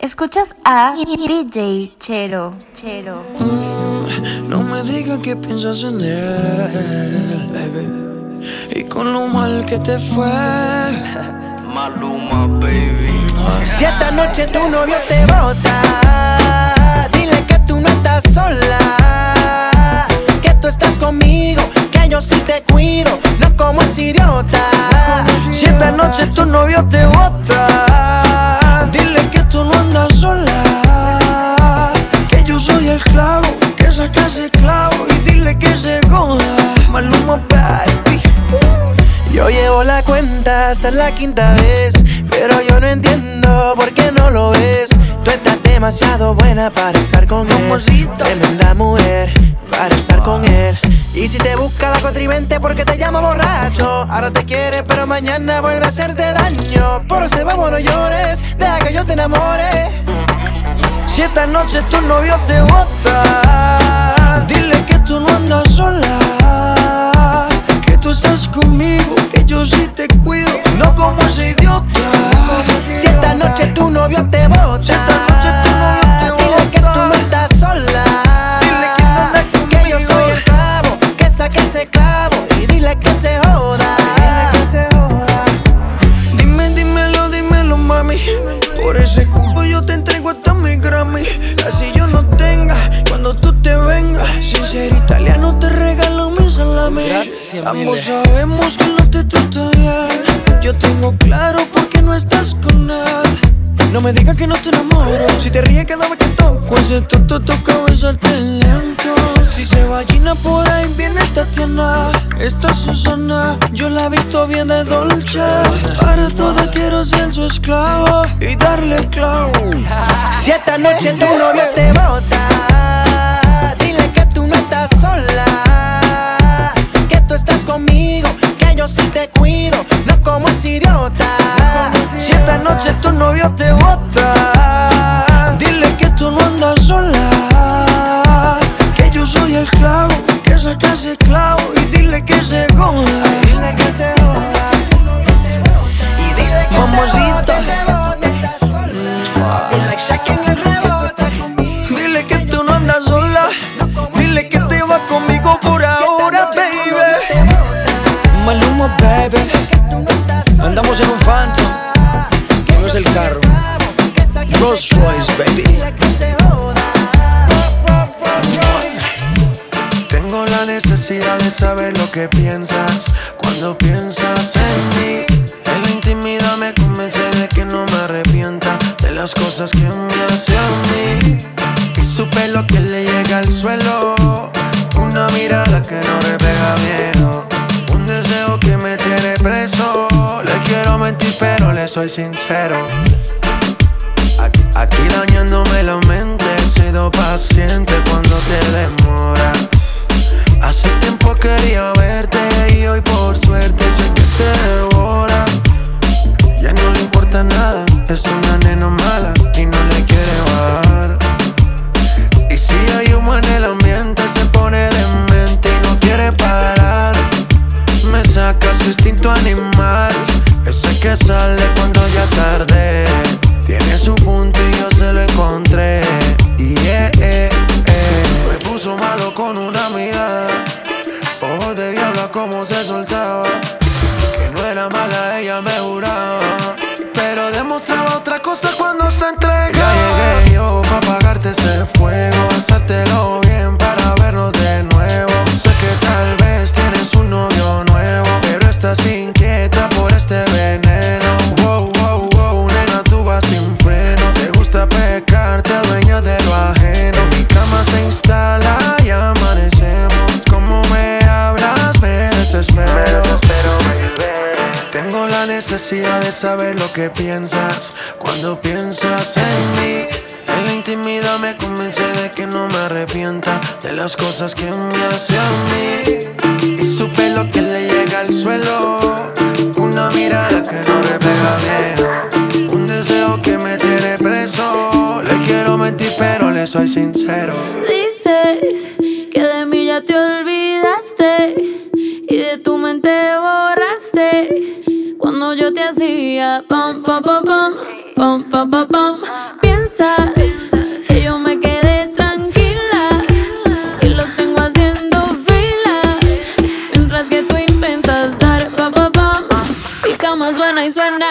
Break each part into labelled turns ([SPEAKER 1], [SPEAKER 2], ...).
[SPEAKER 1] Escuchas a DJ Chero, Chero.
[SPEAKER 2] Mm, no me digas que piensas en él, baby. Y con lo mal que te fue.
[SPEAKER 3] Maluma, baby.
[SPEAKER 2] Si esta noche tu novio te bota, dile que tú no estás sola. Que tú estás conmigo, que yo sí te cuido, no como ese idiota. Si esta noche tu novio te bota, tú no andas sola. Que yo soy el clavo, que saca ese clavo y dile que se goda. Maluma, baby. Yo llevo la cuenta hasta la quinta vez, pero yo no entiendo por qué no lo ves. Tú estás demasiado buena para estar con él. Tremenda mujer para estar con él. Y si te busca la contrivente porque te llama borracho, ahora te quiere, pero mañana vuelve a hacerte daño. Por ese vamos, no llores, deja que yo te enamore. Si esta noche tu novio te bota, dile que tú no andas sola. Que tú estás conmigo, que yo sí te cuido, no como ese idiota. Si esta noche tu novio te bota, dile Ambos sabemos que no te trato bien. Yo tengo claro por qué no estás con él. No me digas que no te enamoro. Si te ríes cada vez que toco. Ese tonto toca besarte lento. Si se va Gina por ahí viene Tatiana. Esta Susana Yo la he visto bien de Dolce. Para toda quiero ser su esclavo Y darle clavo. Si esta noche tu novio te bota. Un deseo que me tiene preso. Le quiero mentir, pero le soy sincero. Aquí, aquí dañándome la mente, he sido paciente cuando te demora. Hace tiempo quería verte y hoy por suerte sé que te devora. Ya no le importa nada, es una nena mala y no le quiere Su instinto animal, ese que sale cuando ya es tarde. Tiene su punto y yo que piensas cuando piensas en mí. En la intimidad me convence de que no me arrepienta de las cosas que me hace a mí. Y su pelo que le llega al suelo. Una mirada que no refleja miedo. Un deseo que me tiene preso. Le quiero mentir, pero le soy sincero.
[SPEAKER 4] Yo te hacía pam pam pam pam pam pam pam pam. Piensa
[SPEAKER 5] suena y suena.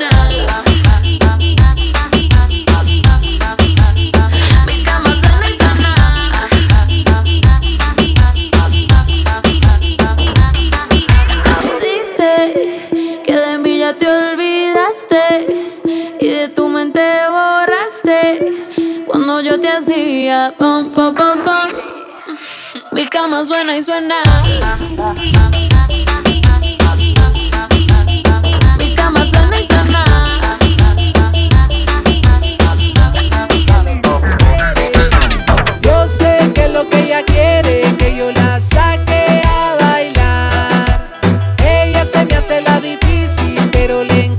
[SPEAKER 5] y suena.
[SPEAKER 6] Yo sé que lo que ella quiere que yo la saque a bailar. Ella se me hace la difícil, pero le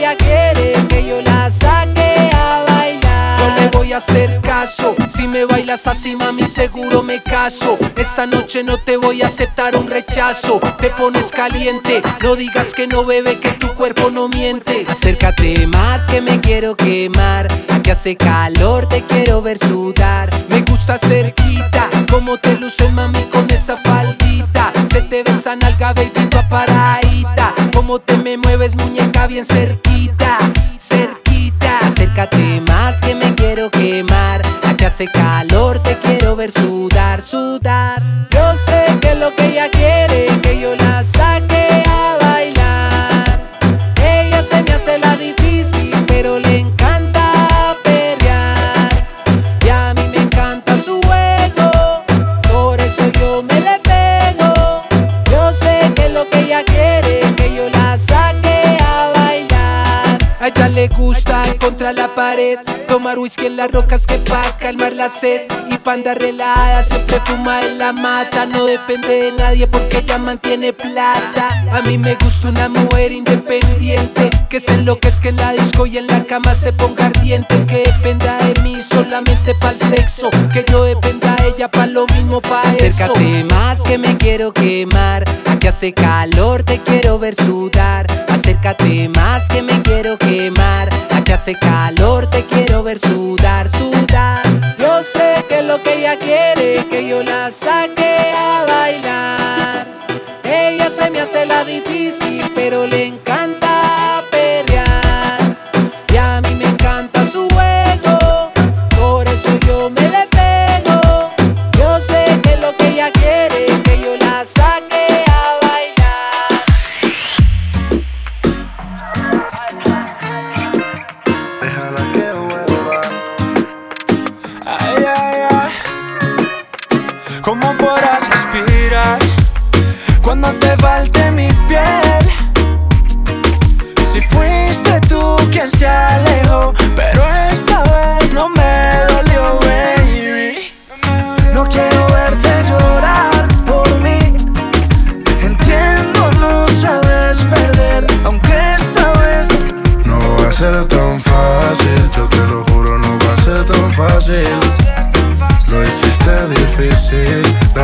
[SPEAKER 6] ella quiere que yo la saque a bailar. Yo le voy a hacer caso. Si me bailas así, mami, seguro me caso. Esta noche no te voy a aceptar un rechazo. Te pones caliente, no digas que no bebe, que tu cuerpo no miente. Acércate más que me quiero quemar. Aquí hace calor, te quiero ver sudar. Me cerquita, como te luces, mami, con esa faldita. Se te besa nalga, baby, tu aparadita. Como te me mueves, muñeca, bien cerquita, cerquita. Acércate más que me quiero quemar. Aquí hace calor, te quiero ver sudar, sudar. Le gusta contra la pared Tomar whisky en las rocas que pa' calmar la sed. Y panda relada siempre fuma en la mata. No depende de nadie porque ella mantiene plata. A mí me gusta una mujer independiente Que se enloquezca en la disco y en la cama se ponga ardiente. Que dependa de mí solamente pa'l sexo Que yo dependa de ella pa' lo mismo pa' Acércate más que me quiero quemar. Aquí hace calor, te quiero ver sudar Acércate más que me quiero quemar. Aquí hace calor, te quiero ver sudar, sudar. Yo sé que lo que ella quiere que yo la saque a bailar. Ella se me hace la difícil, pero le encanta
[SPEAKER 7] ¿Cómo podrás respirar cuando te falte mi piel?
[SPEAKER 3] Si fuiste tú quien se alejó, pero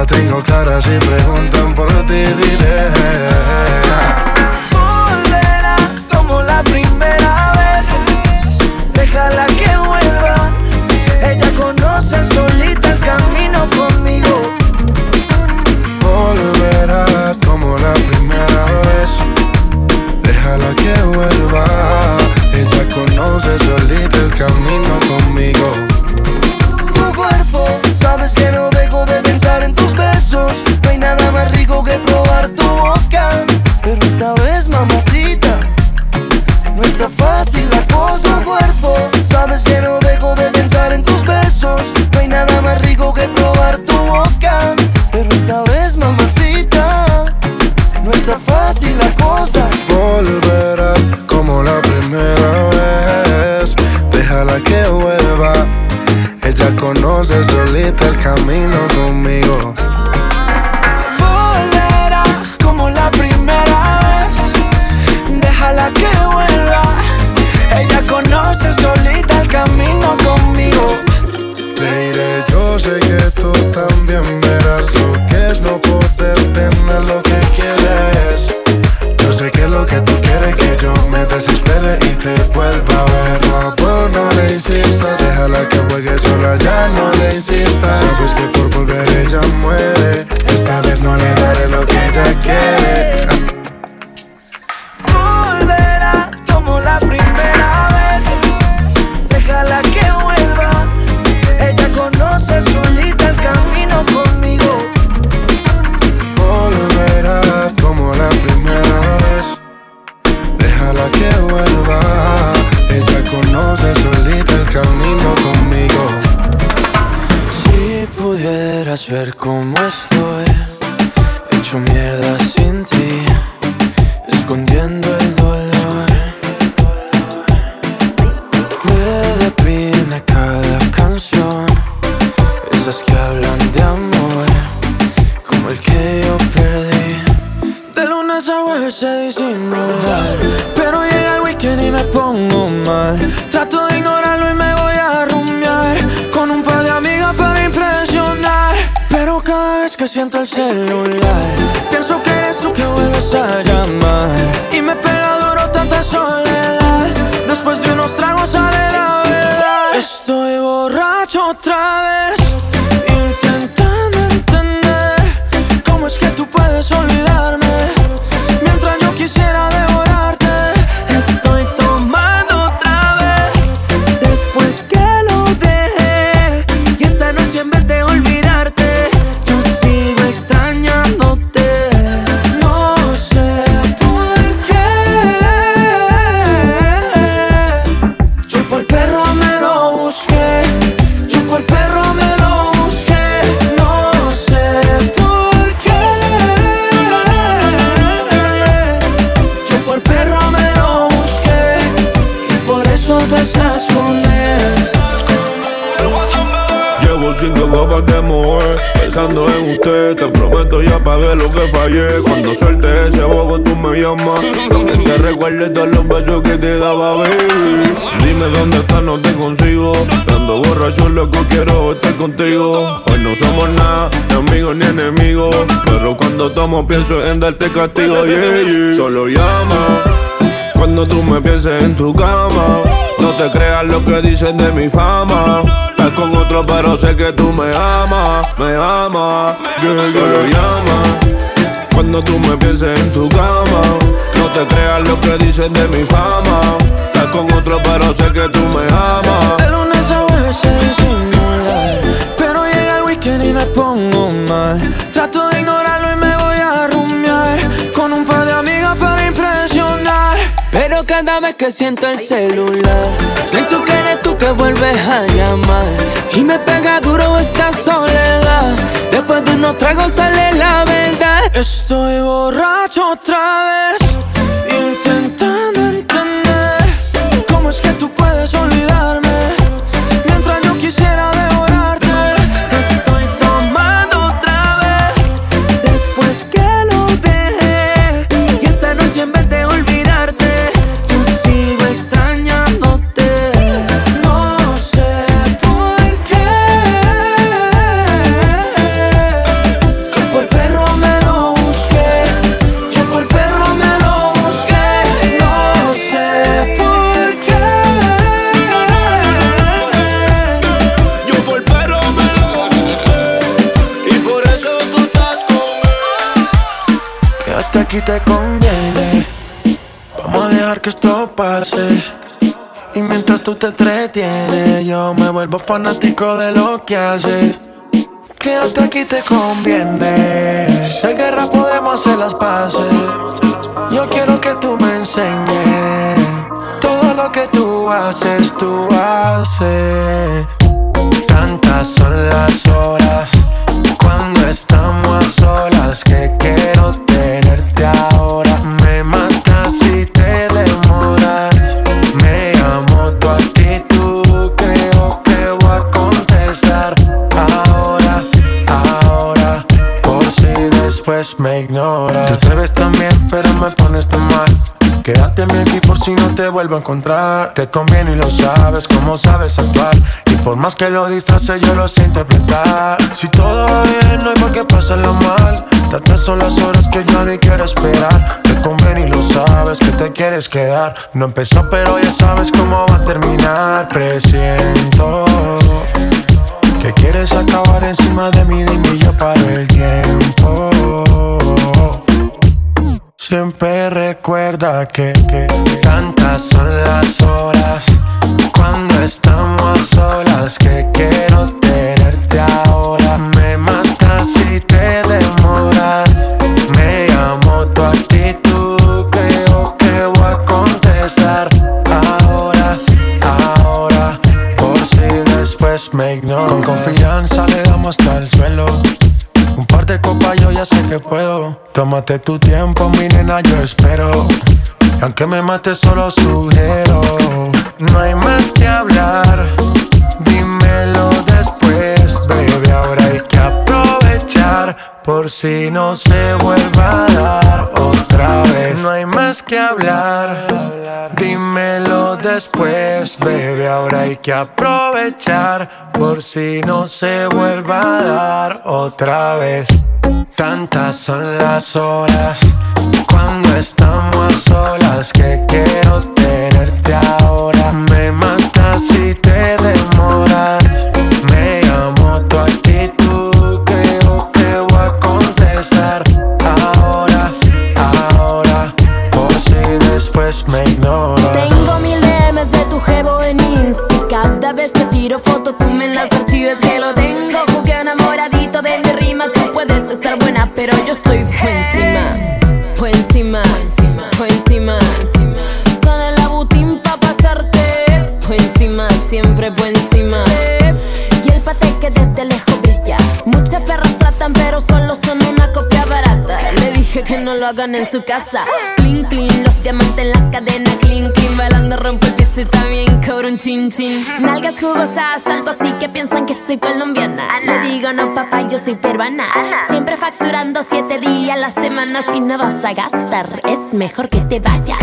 [SPEAKER 3] tengo clara Si preguntan por ti diré
[SPEAKER 7] Volverá como la primera vez. Déjala que vuelva. Ella conoce solita el camino conmigo.
[SPEAKER 3] Volverá como la primera vez. Déjala que vuelva. Ella conoce solita el camino conmigo.
[SPEAKER 7] otra vez. lo
[SPEAKER 8] que fallé. Cuando suelte ese bobo, tú me llamas. Donde te recuerdes todos los besos que te daba, baby. Dime dónde estás, no te consigo. Dando borracho, loco, quiero estar contigo. Hoy no somos nada, ni amigos ni enemigos. Pero cuando tomo, pienso en darte castigo. Solo llama cuando tú me pienses en tu cama. No te creas lo que dicen de mi fama. Estás con otro, pero sé que tú me amas, me amas. yo solo llama cuando tú me pienses en tu cama. No te creas lo que dicen de mi fama. Estás con otro, pero sé que tú me amas.
[SPEAKER 7] De lunes a veces disimular, pero llega el weekend y me pongo mal cada vez que siento el celular. Pienso que eres tú que vuelves a llamar. Y me pega duro esta soledad. Después de unos tragos sale la verdad. Estoy borracho otra vez.
[SPEAKER 2] Fanático de lo que haces. Quédate aquí te conviene. Hay guerra podemos hacer las paces. Yo quiero que tú me enseñes todo lo que tú haces, tú haces. Te conviene y lo sabes, como sabes actuar. Y por más que lo disfrace, yo lo sé interpretar. Si todo va bien, no hay por qué pasarlo mal. Tantas son las horas que yo ni quiero esperar. Te conviene y lo sabes que te quieres quedar. No empezó, pero ya sabes cómo va a terminar. Presiento que quieres acabar encima de mí, dime yo paro el tiempo. Siempre recuerda que, que tantas son las horas cuando estamos solas que quiero tenerte ahora. Tómate tu tiempo, mi nena, yo espero. Y aunque me mate, solo sugiero. No hay más que hablar. Dímelo después, baby. Ahora hay que aprovechar. Por si no se vuelva a dar No hay más que hablar. Dímelo después, baby. Ahora hay que aprovechar. Por si no se vuelva a dar otra vez. Tantas son las horas cuando estamos a solas que quiero tenerte ahora. Me matas si te demoras. Me amo tu actitud, creo que voy a contestar
[SPEAKER 4] lo hagan en su casa. Clean, clean, los diamantes en la cadena. Clean, clean, bailando rompo el piso y también cobro un chin, chin. Nalgas jugosas, tanto así que piensan que soy colombiana. Le digo, no, papá, yo soy peruana. Siempre facturando siete días a la semana. Si no vas a gastar, es mejor que te vayas.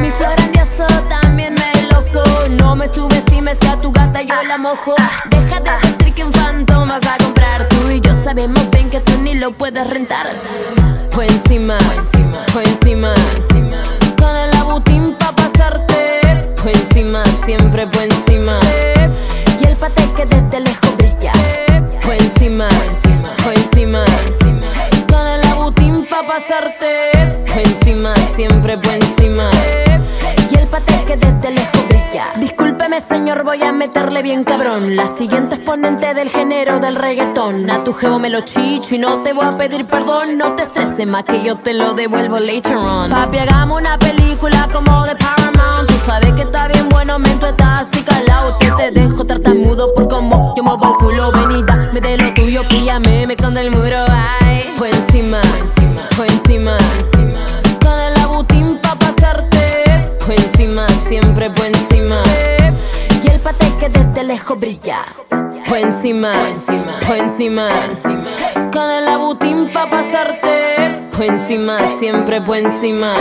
[SPEAKER 4] Mi flor grandioso también meloso. No me subestimes que a tu gata yo la mojo. Deja de decir que un phantom vas a comprar. Tú y yo sabemos bien que tú ni lo puedes rentar. Por encima, por encima, con señor, voy a meterle bien cabrón. La siguiente exponente del género del reggaetón. A tu jevo me lo chicho y no te voy a pedir perdón. No te estreses más que yo te lo devuelvo later on. Papi, hagamos una película como de Paramount. Tú sabes que está bien bueno, men, tú estás así calado. Que te dejo tartamudo por como yo muevo el culo. Venida, me de lo tuyo, píllame, me con el muro. Lejos brilla. Por encima, por encima, con el abutín pa' pasarte. Por encima, siempre por encima.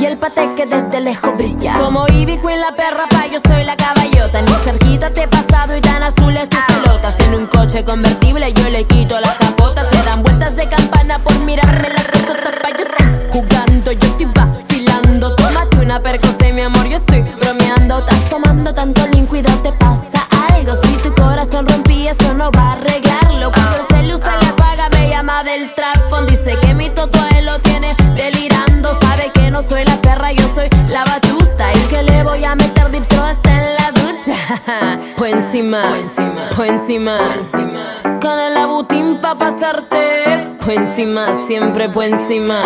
[SPEAKER 4] Y el pate que desde lejos brilla. Como Ivy Queen la perra pa' yo soy la caballota. Ni cerquita te he pasado y tan azules tus pelotas. En un coche convertible yo le quito la capota. Se dan vueltas de campana por mirarme la retota pa' yo estoy jugando, yo estoy vacilando. Tómate una percocé, mi amor, yo estoy
[SPEAKER 9] encima, por encima, encima. Con el abutín pa' pasarte, por encima, siempre por encima.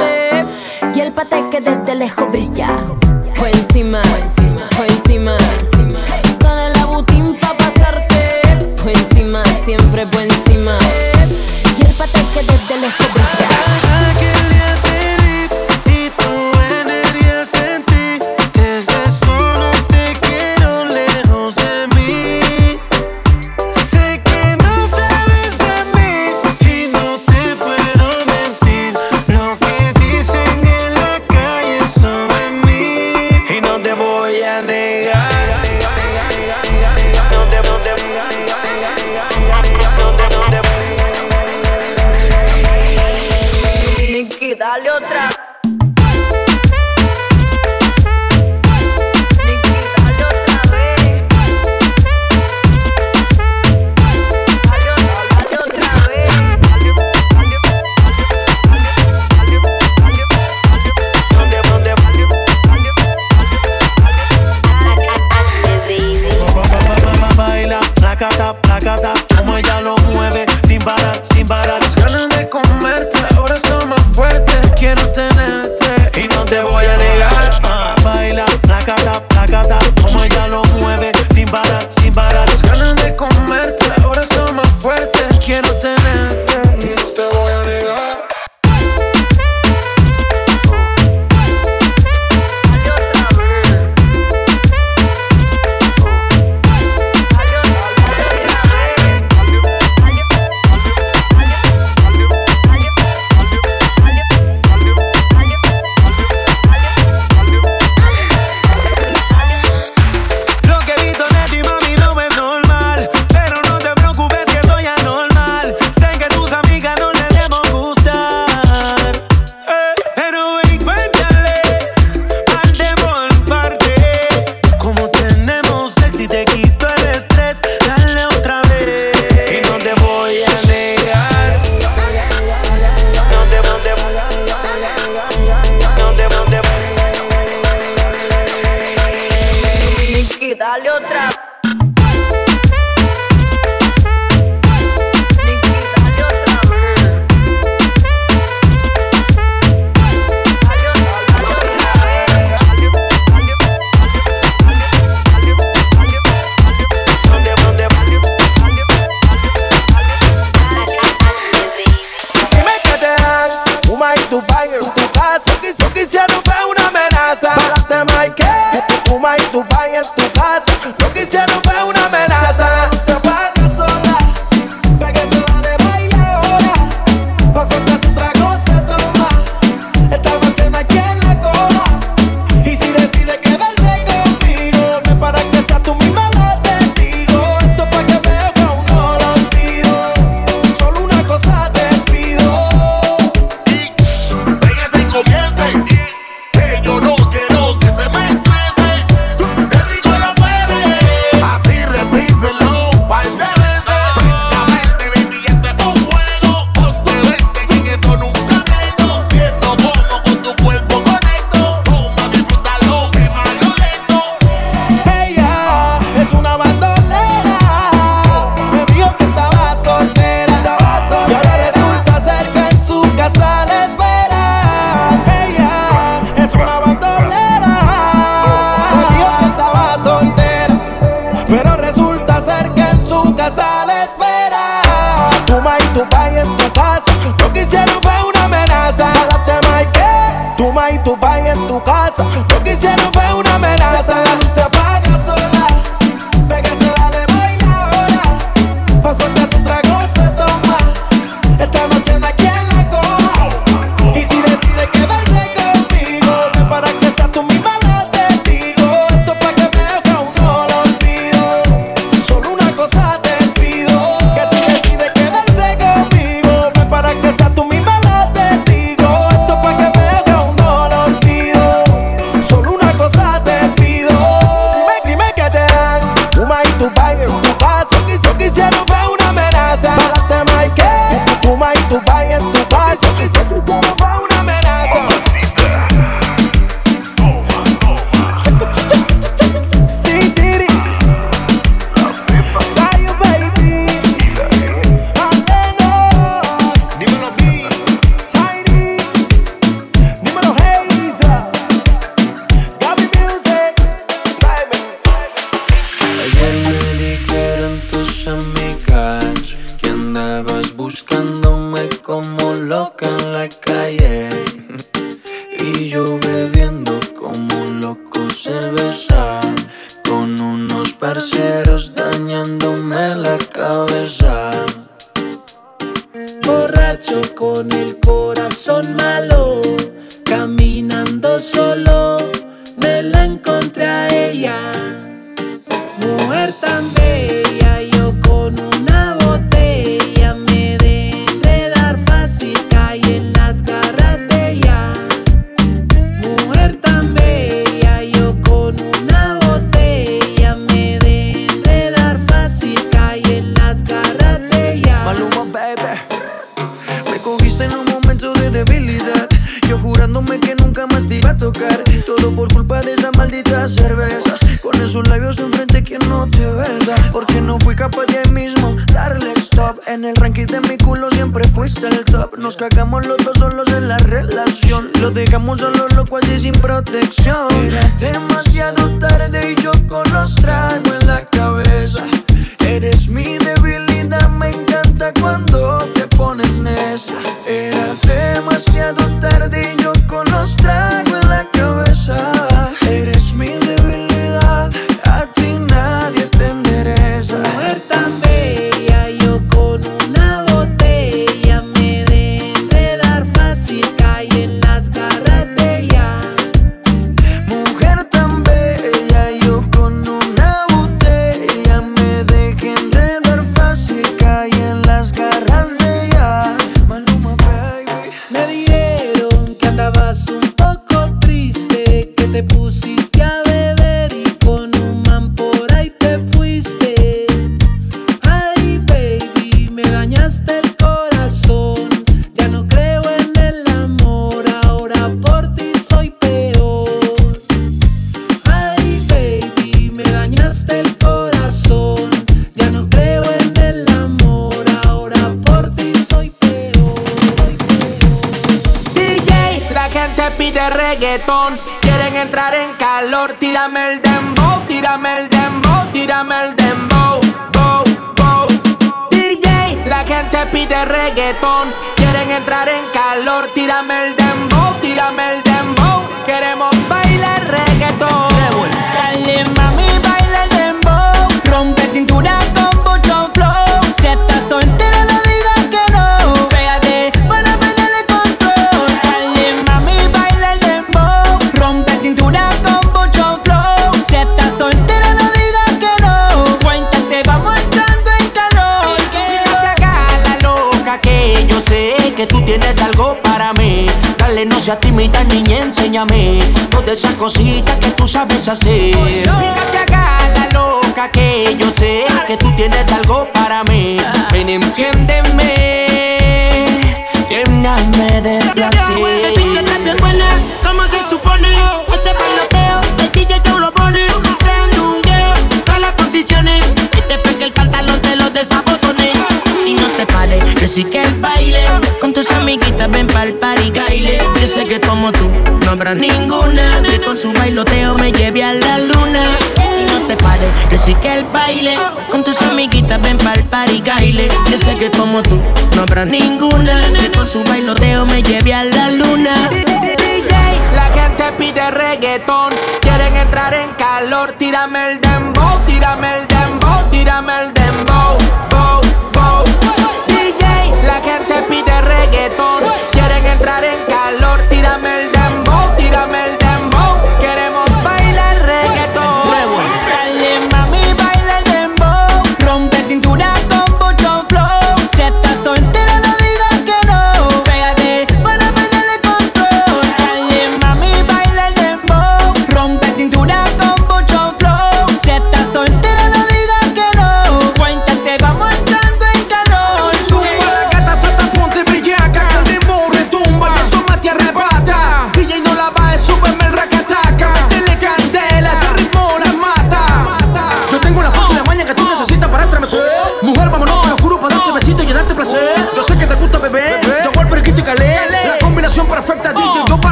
[SPEAKER 9] Y el pate que desde lejos brilla, por encima, por encima. Con el abutín pa' pasarte, por encima, siempre por encima. me la
[SPEAKER 10] encontré a ella,
[SPEAKER 11] mujer tan bella. Esos labios enfrente, ¿quién no te besa? Porque no fui capaz de ahí mismo darle stop. En el ranking de mi culo siempre fuiste el top. Nos cagamos los dos solos en la relación. Lo dejamos solo loco así sin protección. Era demasiado tarde y yo con los tragos en la cabeza. Eres mi debilidad, me encanta cuando
[SPEAKER 12] dembow. Bow, bow. DJ, la gente pide reggaetón. Quieren entrar en calor. Tírame el dembow, tírame el dembow. Queremos bailar reggaetón.
[SPEAKER 13] Dale mami, baila el dembow Rompe cintura con mucho flow
[SPEAKER 12] tienes algo para mí. Dale, no seas tímida, niña, enséñame todas esas cositas que tú sabes hacer. No te hagas la loca que yo sé que tú tienes algo para mí. Ven, enciéndeme, lléname de placer.
[SPEAKER 13] como se supone Este bailoteo, el DJ tú lo pone Se hundeo, todas las posiciones Y te pegue el pantalón, te lo desabotone que el baile Con tus amiguitas ven pa'l party baile Yo sé que como tú, no habrá ninguna Que con su bailoteo me lleve a la luna no te pares, que sí que el baile Con tus amiguitas ven pa'l party baile Yo sé que como tú, no habrá ninguna Que con su bailoteo me lleve a la luna
[SPEAKER 12] la gente pide reggaetón. Quieren entrar en calor. Tírame el dembow, tírame el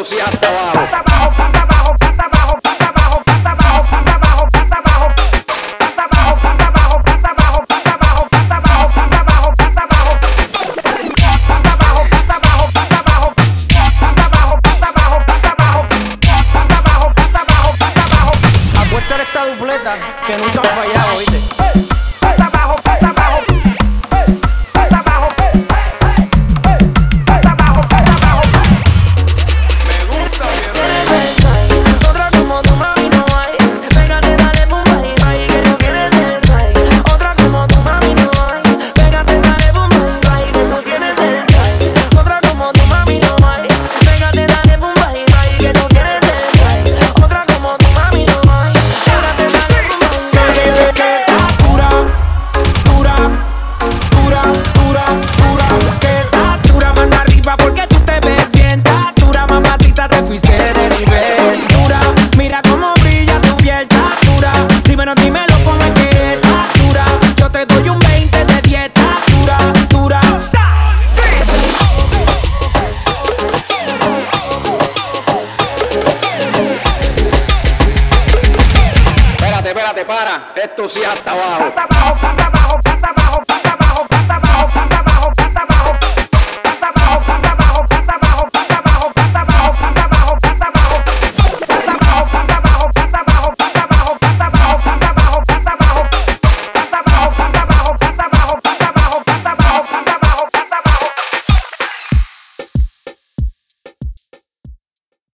[SPEAKER 14] esto
[SPEAKER 12] se atal